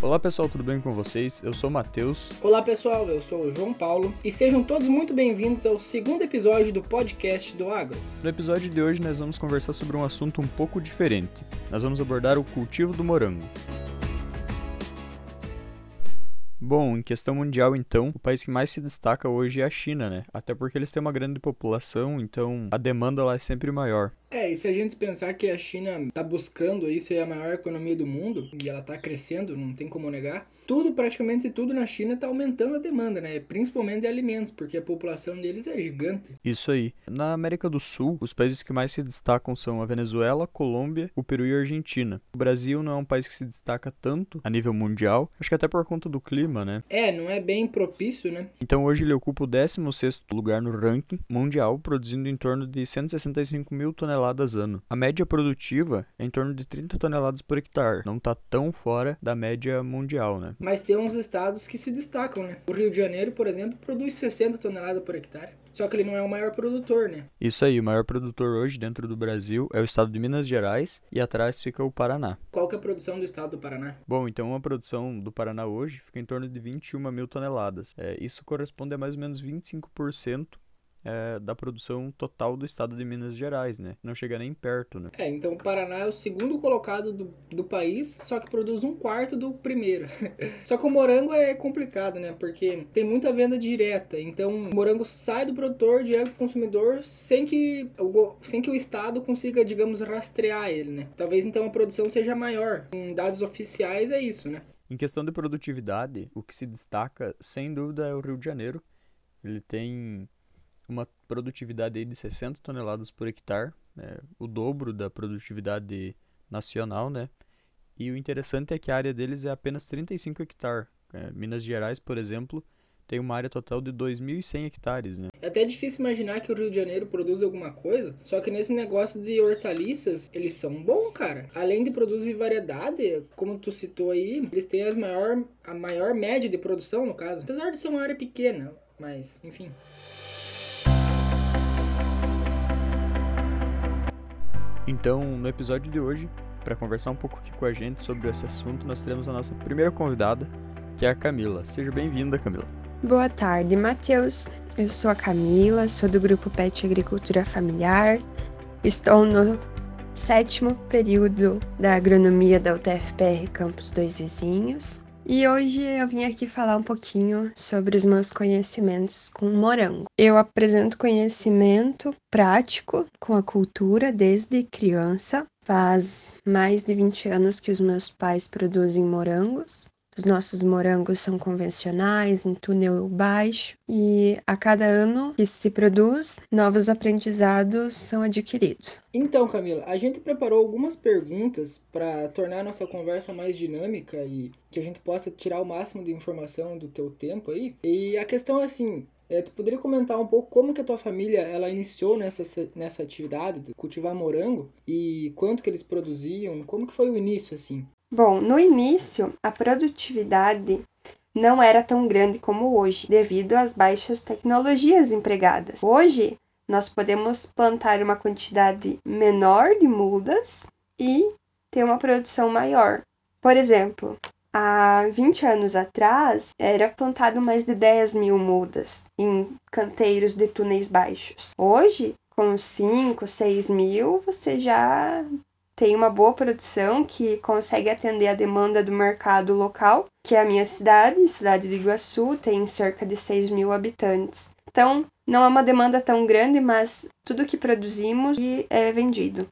Olá pessoal, tudo bem com vocês? Eu sou o Matheus. Olá pessoal, eu sou o João Paulo e sejam todos muito bem-vindos ao segundo episódio do podcast do Agro. No episódio de hoje nós vamos conversar sobre um assunto um pouco diferente. Nós vamos abordar o cultivo do morango. Bom, em questão mundial, então, o país que mais se destaca hoje é a China, né? Até porque eles têm uma grande população, então a demanda lá é sempre maior. É, e se a gente pensar que a China está buscando aí ser a maior economia do mundo, e ela está crescendo, não tem como negar, tudo, praticamente tudo na China está aumentando a demanda, né? Principalmente de alimentos, porque a população deles é gigante. Isso aí. Na América do Sul, os países que mais se destacam são a Venezuela, Colômbia, o Peru e a Argentina. O Brasil não é um país que se destaca tanto a nível mundial, acho que até por conta do clima, né? É, não é bem propício, né? Então hoje ele ocupa o 16 lugar no ranking mundial, produzindo em torno de 165 mil toneladas ano. A média produtiva é em torno de 30 toneladas por hectare, não está tão fora da média mundial, né? Mas tem uns estados que se destacam, né? O Rio de Janeiro, por exemplo, produz 60 toneladas por hectare. Só que ele não é o maior produtor, né? Isso aí, o maior produtor hoje dentro do Brasil é o estado de Minas Gerais e atrás fica o Paraná. Qual que é a produção do estado do Paraná? Bom, então a produção do Paraná hoje fica em torno de 21 mil toneladas. É, isso corresponde a mais ou menos 25% é, da produção total do estado de Minas Gerais, né? Não chega nem perto, né? É, então o Paraná é o segundo colocado do, do país, só que produz um quarto do primeiro. só que o morango é complicado, né? Porque tem muita venda direta, então o morango sai do produtor direto pro consumidor sem que, o, sem que o estado consiga, digamos, rastrear ele, né? Talvez então a produção seja maior. Em dados oficiais é isso, né? Em questão de produtividade, o que se destaca, sem dúvida, é o Rio de Janeiro. Ele tem uma produtividade de 60 toneladas por hectare, né, o dobro da produtividade nacional, né? E o interessante é que a área deles é apenas 35 hectares. É, Minas Gerais, por exemplo, tem uma área total de 2.100 hectares, né? É até difícil imaginar que o Rio de Janeiro produz alguma coisa, só que nesse negócio de hortaliças, eles são bons, cara. Além de produzir variedade, como tu citou aí, eles têm as maior, a maior média de produção, no caso. Apesar de ser uma área pequena, mas, enfim. Então, no episódio de hoje, para conversar um pouco aqui com a gente sobre esse assunto, nós teremos a nossa primeira convidada, que é a Camila. Seja bem-vinda, Camila. Boa tarde, Matheus. Eu sou a Camila, sou do grupo PET Agricultura Familiar. Estou no sétimo período da agronomia da UTFPR Campus Dois Vizinhos. E hoje eu vim aqui falar um pouquinho sobre os meus conhecimentos com morango. Eu apresento conhecimento prático com a cultura desde criança. Faz mais de 20 anos que os meus pais produzem morangos. Os nossos morangos são convencionais, em túnel baixo, e a cada ano que se produz, novos aprendizados são adquiridos. Então, Camila, a gente preparou algumas perguntas para tornar a nossa conversa mais dinâmica e que a gente possa tirar o máximo de informação do teu tempo aí. E a questão é assim, é, tu poderia comentar um pouco como que a tua família ela iniciou nessa, nessa atividade de cultivar morango e quanto que eles produziam? Como que foi o início assim? Bom, no início, a produtividade não era tão grande como hoje, devido às baixas tecnologias empregadas. Hoje, nós podemos plantar uma quantidade menor de mudas e ter uma produção maior. Por exemplo, há 20 anos atrás, era plantado mais de 10 mil mudas em canteiros de túneis baixos. Hoje, com 5, 6 mil, você já tem uma boa produção que consegue atender a demanda do mercado local, que é a minha cidade, cidade de Iguaçu, tem cerca de 6 mil habitantes. Então, não é uma demanda tão grande, mas tudo que produzimos é vendido.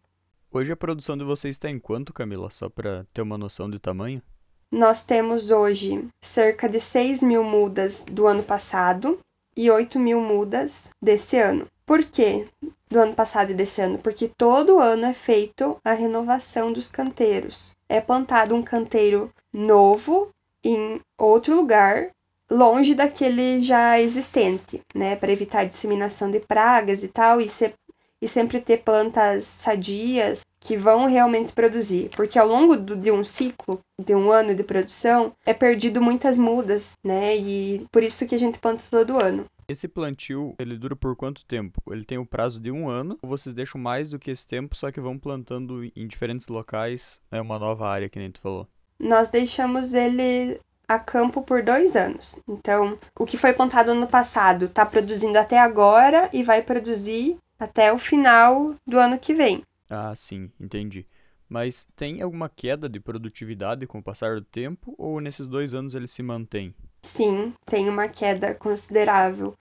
Hoje a produção de vocês está em quanto, Camila? Só para ter uma noção de tamanho? Nós temos hoje cerca de 6 mil mudas do ano passado e 8 mil mudas desse ano. Por quê? Do ano passado e desse ano? Porque todo ano é feito a renovação dos canteiros. É plantado um canteiro novo em outro lugar, longe daquele já existente, né? Para evitar a disseminação de pragas e tal, e, ser, e sempre ter plantas sadias que vão realmente produzir. Porque ao longo do, de um ciclo, de um ano de produção, é perdido muitas mudas, né? E por isso que a gente planta todo ano. Esse plantio, ele dura por quanto tempo? Ele tem o prazo de um ano, ou vocês deixam mais do que esse tempo, só que vão plantando em diferentes locais, é uma nova área, que nem tu falou? nós deixamos ele a campo por dois anos. Então, o que foi plantado ano passado está produzindo até agora e vai produzir até o final do ano que vem. Ah, sim, entendi. Mas tem alguma queda de produtividade com o passar do tempo ou nesses dois anos ele se mantém? Sim, tem uma queda considerável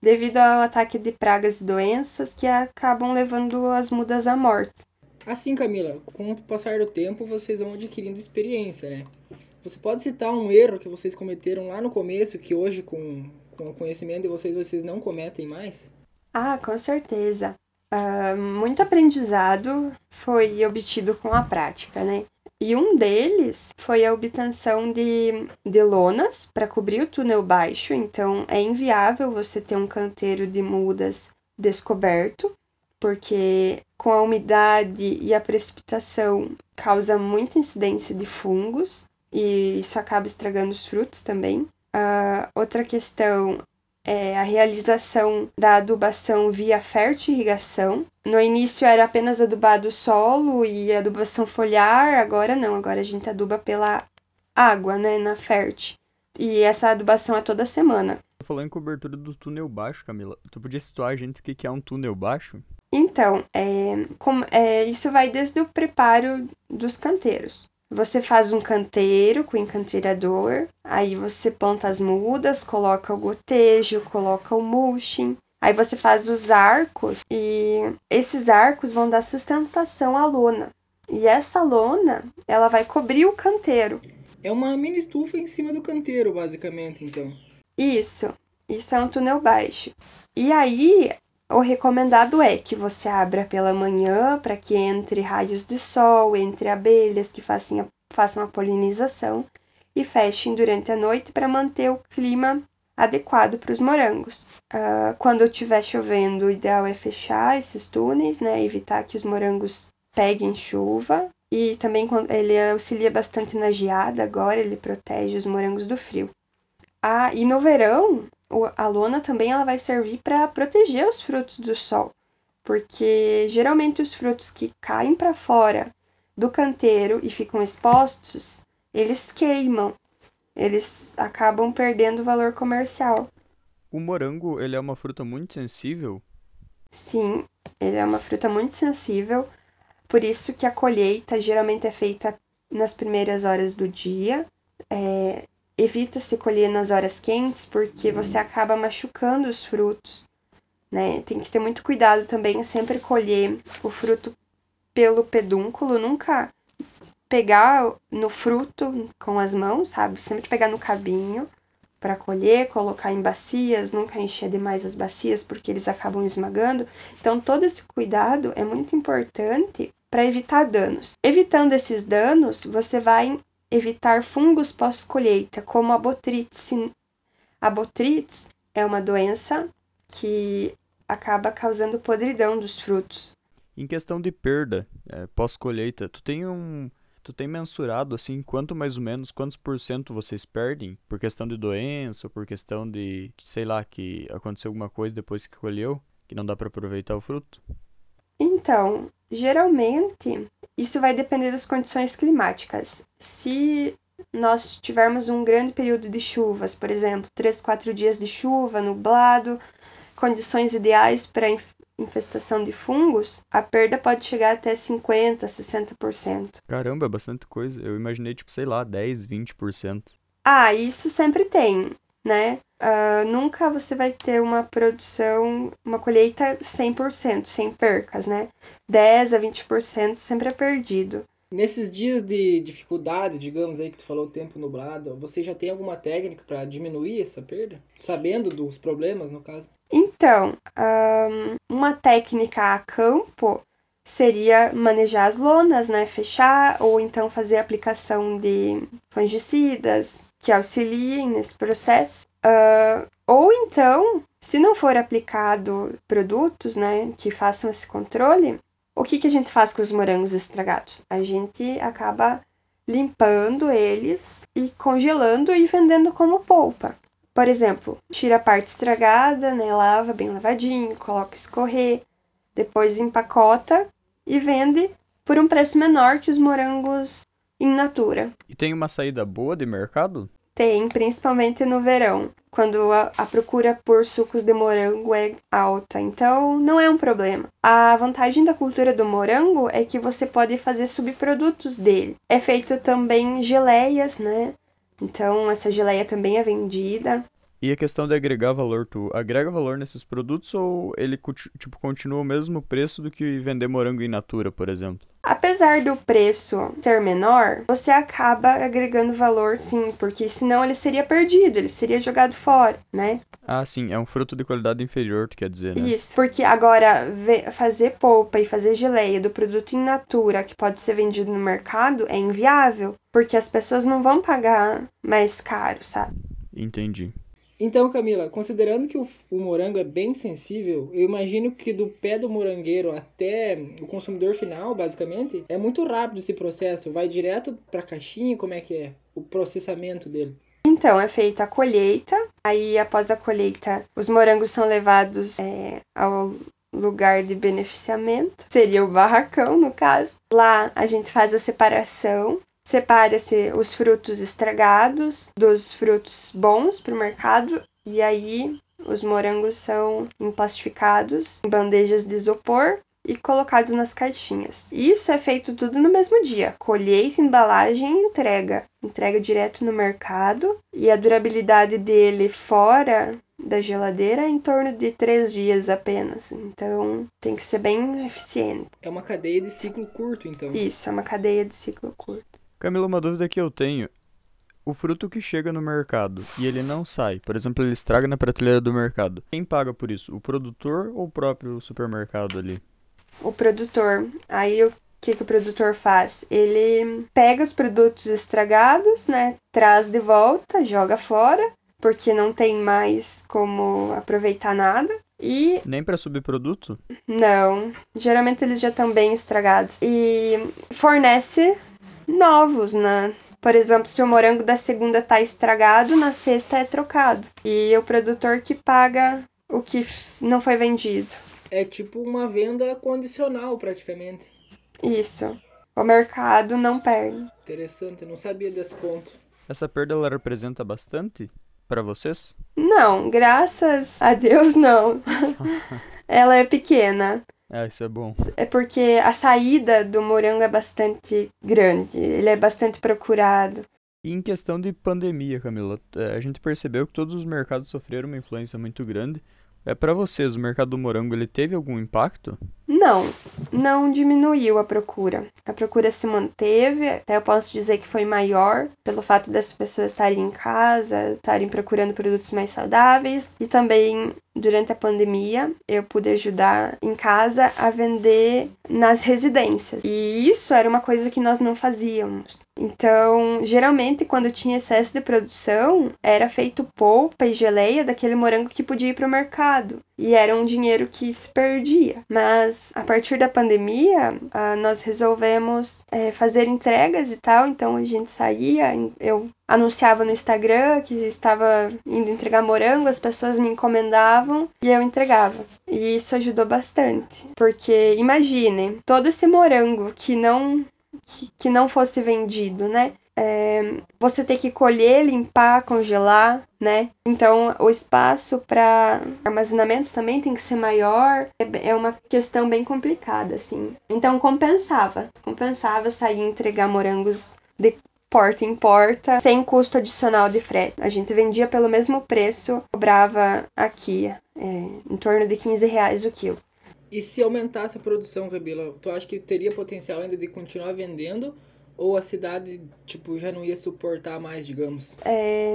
devido ao ataque de pragas e doenças que acabam levando as mudas à morte. Assim, Camila, com o passar do tempo vocês vão adquirindo experiência, né? Você pode citar um erro que vocês cometeram lá no começo que hoje, com, com o conhecimento de vocês, vocês não cometem mais? Ah, com certeza. Uh, muito aprendizado foi obtido com a prática, né? E um deles foi a obtenção de, de lonas para cobrir o túnel baixo, então é inviável você ter um canteiro de mudas descoberto, porque com a umidade e a precipitação causa muita incidência de fungos e isso acaba estragando os frutos também. Uh, outra questão é a realização da adubação via fertirrigação. No início era apenas adubado o solo e adubação foliar, agora não, agora a gente aduba pela água, né, na fert. E essa adubação é toda semana. Falou em cobertura do túnel baixo, Camila. Tu podia situar a gente o que é um túnel baixo? Então, é, como, é, isso vai desde o preparo dos canteiros. Você faz um canteiro com encanteirador, aí você planta as mudas, coloca o gotejo, coloca o mulching. Aí você faz os arcos e esses arcos vão dar sustentação à lona. E essa lona, ela vai cobrir o canteiro. É uma mini estufa em cima do canteiro, basicamente, então. Isso. Isso é um túnel baixo. E aí, o recomendado é que você abra pela manhã para que entre raios de sol, entre abelhas que façam a, façam a polinização e fechem durante a noite para manter o clima adequado para os morangos. Uh, quando estiver chovendo, o ideal é fechar esses túneis, né, evitar que os morangos peguem chuva. E também ele auxilia bastante na geada agora, ele protege os morangos do frio. Ah, e no verão, a lona também ela vai servir para proteger os frutos do sol, porque geralmente os frutos que caem para fora do canteiro e ficam expostos, eles queimam, eles acabam perdendo o valor comercial. O morango, ele é uma fruta muito sensível? Sim, ele é uma fruta muito sensível, por isso que a colheita geralmente é feita nas primeiras horas do dia. É, evita-se colher nas horas quentes porque você acaba machucando os frutos, né? Tem que ter muito cuidado também, sempre colher o fruto pelo pedúnculo, nunca pegar no fruto com as mãos, sabe? Sempre pegar no cabinho para colher, colocar em bacias, nunca encher demais as bacias porque eles acabam esmagando. Então todo esse cuidado é muito importante para evitar danos. Evitando esses danos, você vai evitar fungos pós-colheita, como a botrytis. A botrytis é uma doença que acaba causando podridão dos frutos. Em questão de perda é, pós-colheita, tu tem um tu tem mensurado assim quanto mais ou menos quantos por cento vocês perdem por questão de doença ou por questão de sei lá que aconteceu alguma coisa depois que colheu que não dá para aproveitar o fruto? Então, geralmente isso vai depender das condições climáticas. Se nós tivermos um grande período de chuvas, por exemplo, 3, 4 dias de chuva, nublado, condições ideais para infestação de fungos, a perda pode chegar até 50, 60%. Caramba, é bastante coisa. Eu imaginei, tipo, sei lá, 10, 20%. Ah, isso sempre tem né? Uh, nunca você vai ter uma produção, uma colheita 100%, sem percas, né? 10 a 20% sempre é perdido. Nesses dias de dificuldade, digamos aí que tu falou tempo nublado, você já tem alguma técnica para diminuir essa perda? Sabendo dos problemas, no caso? Então, um, uma técnica a campo seria manejar as lonas, né? Fechar, ou então fazer aplicação de fungicidas, que auxiliem nesse processo. Uh, ou então, se não for aplicado produtos né, que façam esse controle, o que, que a gente faz com os morangos estragados? A gente acaba limpando eles e congelando e vendendo como polpa. Por exemplo, tira a parte estragada, né, lava bem lavadinho, coloca escorrer, depois empacota e vende por um preço menor que os morangos in natura. E tem uma saída boa de mercado? Tem, principalmente no verão, quando a, a, procura por sucos de morango é alta. Então, não é um problema. A vantagem da cultura do morango é que você pode fazer subprodutos dele. É feito também geleias, né? Então, essa geleia também é vendida. E a questão de agregar valor, tu agrega valor nesses produtos ou ele tipo, continua o mesmo preço do que vender morango in natura, por exemplo? Apesar do preço ser menor, você acaba agregando valor sim, porque senão ele seria perdido, ele seria jogado fora, né? Ah, sim, é um fruto de qualidade inferior, tu quer dizer, né? Isso, porque agora fazer polpa e fazer geleia do produto in natura que pode ser vendido no mercado é inviável, porque as pessoas não vão pagar mais caro, sabe? Entendi. Então, Camila, considerando que o, o, morango é bem sensível, eu imagino que do pé do morangueiro até o consumidor final, basicamente, é muito rápido esse processo. Vai direto para a caixinha, como é que é o processamento dele? Então, é feita a colheita, aí após a colheita, os morangos são levados é, ao lugar de beneficiamento, seria o barracão no caso. Lá a gente faz a separação separa-se os frutos estragados dos frutos bons para o mercado e aí os morangos são emplastificados em bandejas de isopor e colocados nas caixinhas. Isso é feito tudo no mesmo dia: colheita, embalagem e entrega. Entrega direto no mercado e a durabilidade dele fora da geladeira é em torno de três dias apenas. Então tem que ser bem eficiente. É uma cadeia de ciclo curto, então. Isso, é uma cadeia de ciclo curto. Camila, uma dúvida que eu tenho. O fruto que chega no mercado e ele não sai, por exemplo, ele estraga na prateleira do mercado. Quem paga por isso? O produtor ou o próprio supermercado ali? O produtor. Aí o que, que o produtor faz? Ele pega os produtos estragados, né? Traz de volta, joga fora, porque não tem mais como aproveitar nada. E. Nem para subproduto? Não. Geralmente eles já estão bem estragados. E fornece novos, né? Por exemplo, se o morango da segunda tá estragado, na sexta é trocado. E é o produtor que paga o que não foi vendido. É tipo uma venda condicional, praticamente. Isso. O mercado não perde. Interessante, eu não sabia desse ponto. Essa perda ela representa bastante para vocês? Não, graças a Deus não. ela é pequena. É, isso é bom. É porque a saída do morango é bastante grande, ele é bastante procurado. E em questão de pandemia, Camila, é, a gente percebeu que todos os mercados sofreram uma influência muito grande. É para vocês, o mercado do morango ele teve algum impacto? Não, não diminuiu a procura. A procura se manteve, até eu posso dizer que foi maior pelo fato das pessoas estarem em casa, estarem procurando produtos mais saudáveis e também durante a pandemia, eu pude ajudar em casa a vender nas residências. E isso era uma coisa que nós não fazíamos. Então, geralmente, quando tinha excesso de produção, era feito polpa e geleia daquele morango que podia ir para o mercado. E era um dinheiro que se perdia. Mas, a partir da pandemia, uh, nós resolvemos é, fazer entregas e tal. Então, a gente saía, eu anunciava no Instagram que estava indo entregar morango, as pessoas me encomendavam e eu entregava. E isso ajudou bastante, porque imagine todo esse morango que não que não fosse vendido, né? É, você ter que colher, limpar, congelar, né? Então o espaço para armazenamento também tem que ser maior. É, é uma questão bem complicada, assim. Então compensava, compensava sair e entregar morangos de porta em porta, sem custo adicional de frete. A gente vendia pelo mesmo preço, cobrava aqui é, em torno de 15 reais o quilo. E se aumentasse a produção, Rabila, tu acha que teria potencial ainda de continuar vendendo? Ou a cidade, tipo, já não ia suportar mais, digamos? É,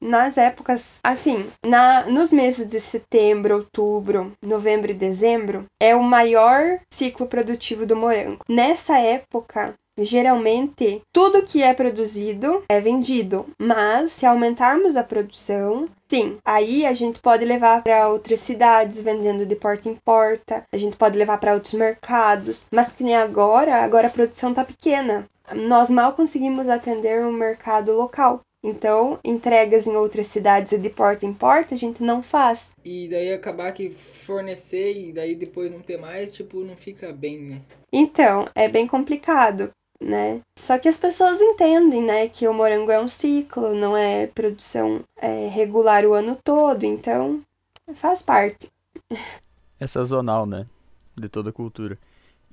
nas épocas, assim, na, nos meses de setembro, outubro, novembro e dezembro, é o maior ciclo produtivo do morango. Nessa época, Geralmente, tudo que é produzido é vendido, mas se aumentarmos a produção, sim, aí a gente pode levar para outras cidades vendendo de porta em porta, a gente pode levar para outros mercados, mas que nem agora, agora a produção tá pequena. Nós mal conseguimos atender o um mercado local. Então, entregas em outras cidades e de porta em porta a gente não faz. E daí acabar que fornecer e daí depois não ter mais, tipo, não fica bem, né? Então, é bem complicado né? Só que as pessoas entendem, né, que o morango é um ciclo, não é produção é, regular o ano todo, então faz parte. É sazonal, né? De toda a cultura.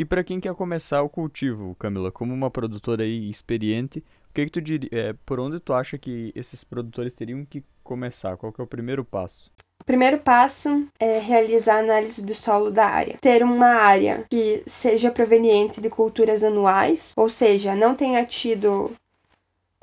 E para quem quer começar o cultivo, Camila, como uma produtora aí experiente, o que, que tu diria, é, por onde tu acha que esses produtores teriam que começar? Qual que é o primeiro passo? O primeiro passo é realizar a análise do solo da área. Ter uma área que seja proveniente de culturas anuais, ou seja, não tenha tido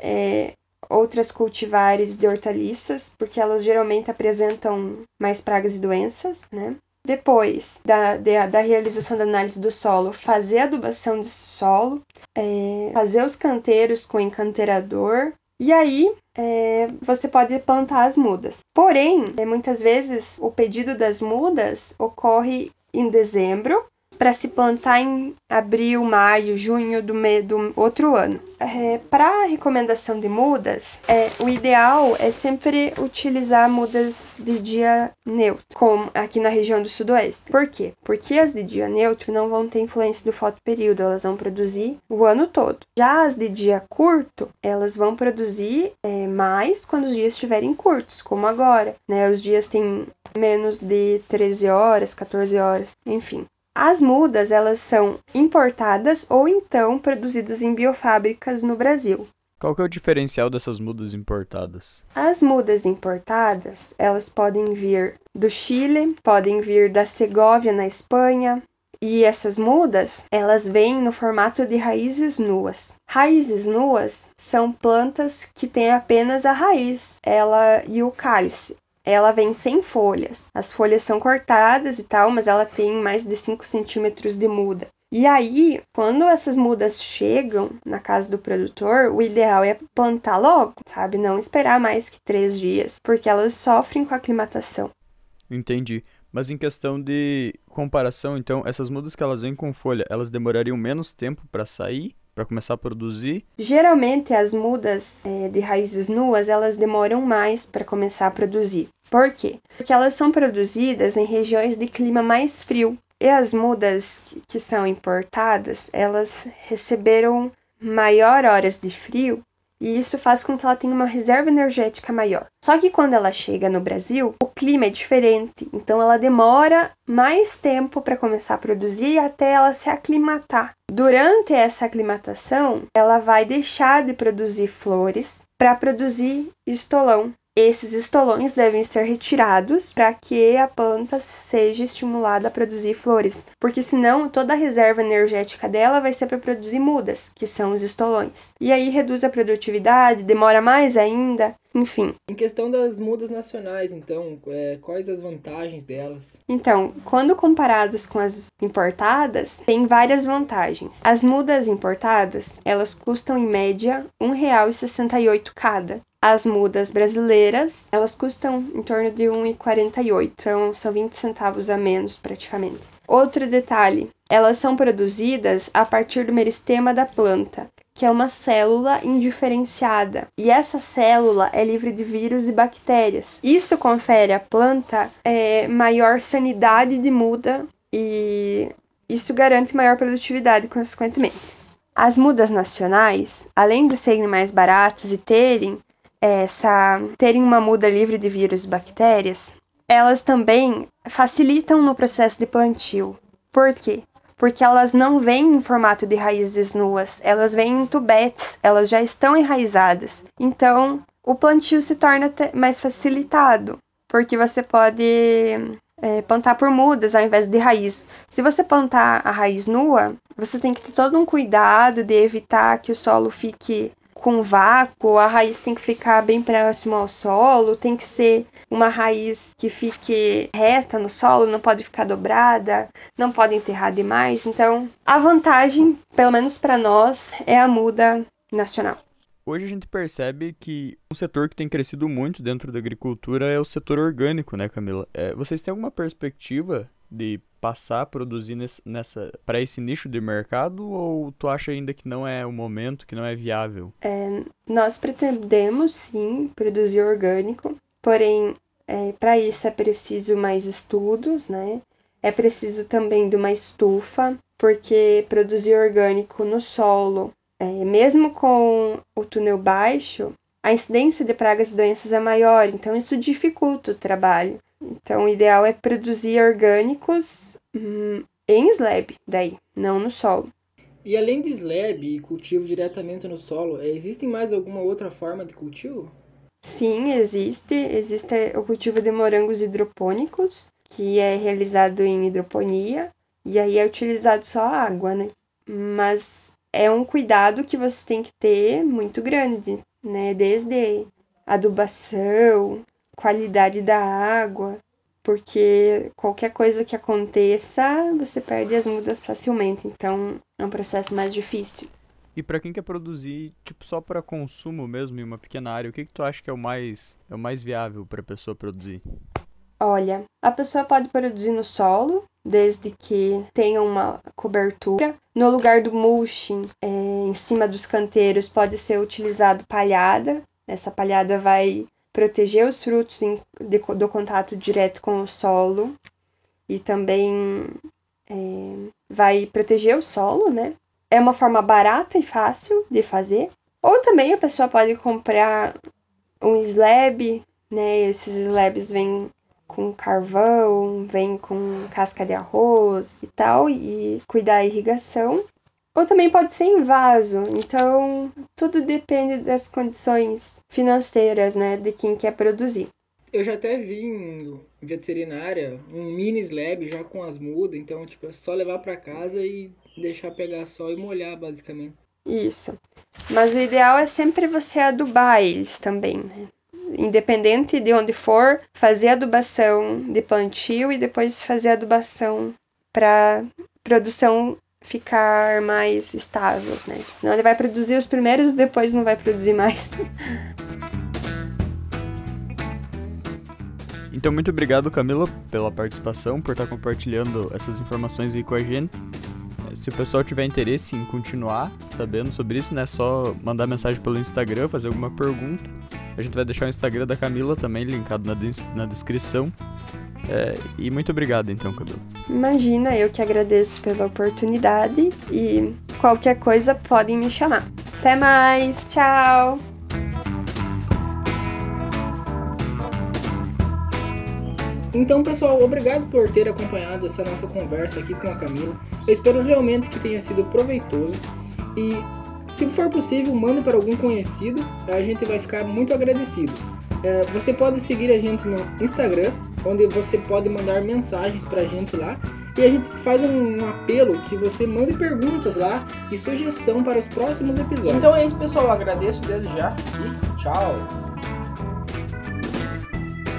é, outras cultivares de hortaliças, porque elas geralmente apresentam mais pragas e doenças, né? Depois da, da, da realização da análise do solo, fazer a adubação de solo, é, fazer os canteiros com encanterador, e aí é, você pode plantar as mudas. Porém, é, muitas vezes o pedido das mudas ocorre em dezembro para se plantar em abril, maio, junho do, me, do outro ano. É, para recomendação de mudas, é, o ideal é sempre utilizar mudas de dia neutro, como aqui na região do sudoeste. Por quê? Porque as de dia neutro não vão ter influência do fotoperíodo, elas vão produzir o ano todo. Já as de dia curto, elas vão produzir é, mais quando os dias estiverem curtos, como agora. Né? Os dias têm menos de 13 horas, 14 horas, enfim. As mudas, elas são importadas ou então produzidas em biofábricas no Brasil. Qual que é o diferencial dessas mudas importadas? As mudas importadas, elas podem vir do Chile, podem vir da Segóvia na Espanha, e essas mudas, elas vêm no formato de raízes nuas. Raízes nuas são plantas que têm apenas a raiz, ela e o cálice ela vem sem folhas. As folhas são cortadas e tal, mas ela tem mais de 5 centímetros de muda. E aí, quando essas mudas chegam na casa do produtor, o ideal é plantar logo, sabe? Não esperar mais que três dias, porque elas sofrem com a aclimatação. Entendi. Mas em questão de comparação, então, essas mudas que elas vêm com folha, elas demorariam menos tempo para sair para começar a produzir? Geralmente as mudas é, de raízes nuas elas demoram mais para começar a produzir. Por quê? Porque elas são produzidas em regiões de clima mais frio. E as mudas que são importadas, elas receberam maior horas de frio e isso faz com que ela tenha uma reserva energética maior. Só que quando ela chega no Brasil, o clima é diferente, então ela demora mais tempo para começar a produzir até ela se aclimatar. Durante essa aclimatação, ela vai deixar de produzir flores para produzir estolão. Esses estolões devem ser retirados para que a planta seja estimulada a produzir flores, porque senão toda a reserva energética dela vai ser para produzir mudas, que são os estolões. E aí reduz a produtividade, demora mais ainda, enfim. Em questão das mudas nacionais, então, é, quais as vantagens delas? Então, quando comparadas com as importadas, tem várias vantagens. As mudas importadas, elas custam em média R$ 1,68 cada. As mudas brasileiras, elas custam em torno de 1,48, então são 20 centavos a menos praticamente. Outro detalhe, elas são produzidas a partir do meristema da planta, que é uma célula indiferenciada. E essa célula é livre de vírus e bactérias. Isso confere à planta é, maior sanidade de muda e isso garante maior produtividade, consequentemente. As mudas nacionais, além de serem mais baratas e terem essa terem uma muda livre de vírus e bactérias, elas também facilitam no processo de plantio. Por quê? Porque elas não vêm em formato de raízes nuas, elas vêm em tubetes, elas já estão enraizadas. Então, o plantio se torna mais facilitado, porque você pode é, plantar por mudas ao invés de raiz. Se você plantar a raiz nua, você tem que ter todo um cuidado de evitar que o solo fique com vácuo, a raiz tem que ficar bem próximo ao solo, tem que ser uma raiz que fique reta no solo, não pode ficar dobrada, não pode enterrar demais. Então, a vantagem, pelo menos para nós, é a muda nacional. Hoje a gente percebe que um setor que tem crescido muito dentro da agricultura é o setor orgânico, né, Camila? É, vocês têm alguma perspectiva de passar a produzir nessa para esse nicho de mercado ou tu acha ainda que não é o momento, que não é viável? É, nós pretendemos sim produzir orgânico, porém é, para isso é preciso mais estudos, né? É preciso também de uma estufa, porque produzir orgânico no solo É, mesmo com o túnel baixo, a incidência de pragas e doenças é maior, então isso dificulta o trabalho. Então, o ideal é produzir orgânicos hum, em slab, daí, não no solo. E além de slab e cultivo diretamente no solo, é, existe mais alguma outra forma de cultivo? Sim, existe. Existe o cultivo de morangos hidropônicos, que é realizado em hidroponia, e aí é utilizado só a água, né? Mas é um cuidado que você tem que ter muito grande, né? Desde adubação, qualidade da água, porque qualquer coisa que aconteça, você perde as mudas facilmente, então é um processo mais difícil. E para quem quer produzir, tipo, só para consumo mesmo em uma pequena área, o que que tu acha que é o mais é o mais viável para a pessoa produzir? Olha, a pessoa pode produzir no solo, desde que tenha uma cobertura. No lugar do mulching, é, em cima dos canteiros, pode ser utilizado palhada. Essa palhada vai proteger os frutos em, de, do contato direto com o solo e também é, vai proteger o solo, né? é uma forma barata e fácil de fazer. Ou também a pessoa pode comprar um slab, né? Esses slabs vêm com carvão, vêm com casca de arroz e tal, e cuidar da irrigação. Ou também pode ser em vaso. Então, tudo depende das condições financeiras, né, de quem quer produzir. Eu já até vi em veterinária um mini slab já com as mudas, então tipo é só levar para casa e deixar pegar sol e molhar basicamente. Isso. Mas o ideal é sempre você adubar eles também, né? Independente de onde for, fazer adubação de plantio e depois fazer adubação para produção ficar mais estável, né? Senão ele vai produzir os primeiros e depois não vai produzir mais. Então, muito obrigado, Camila, pela participação, por estar compartilhando essas informações aí com a gente. Se o pessoal tiver interesse em continuar sabendo sobre isso, né, é só mandar mensagem pelo Instagram, fazer alguma pergunta. A gente vai deixar o Instagram da Camila também linkado na, na descrição. É, e muito obrigado, então, Camila. Imagina, eu que agradeço pela oportunidade e qualquer coisa podem me chamar. Até mais, tchau! Então, pessoal, obrigado por ter acompanhado essa nossa conversa aqui com a Camila. Eu espero realmente que tenha sido proveitoso e, se for possível, mande para algum conhecido, a gente vai ficar muito agradecido. É, você pode seguir a gente no Instagram, onde você pode mandar mensagens para a gente lá e a gente faz um, um, apelo que você mande perguntas lá e sugestão para os próximos episódios. Então é isso, pessoal. Eu agradeço desde já e tchau!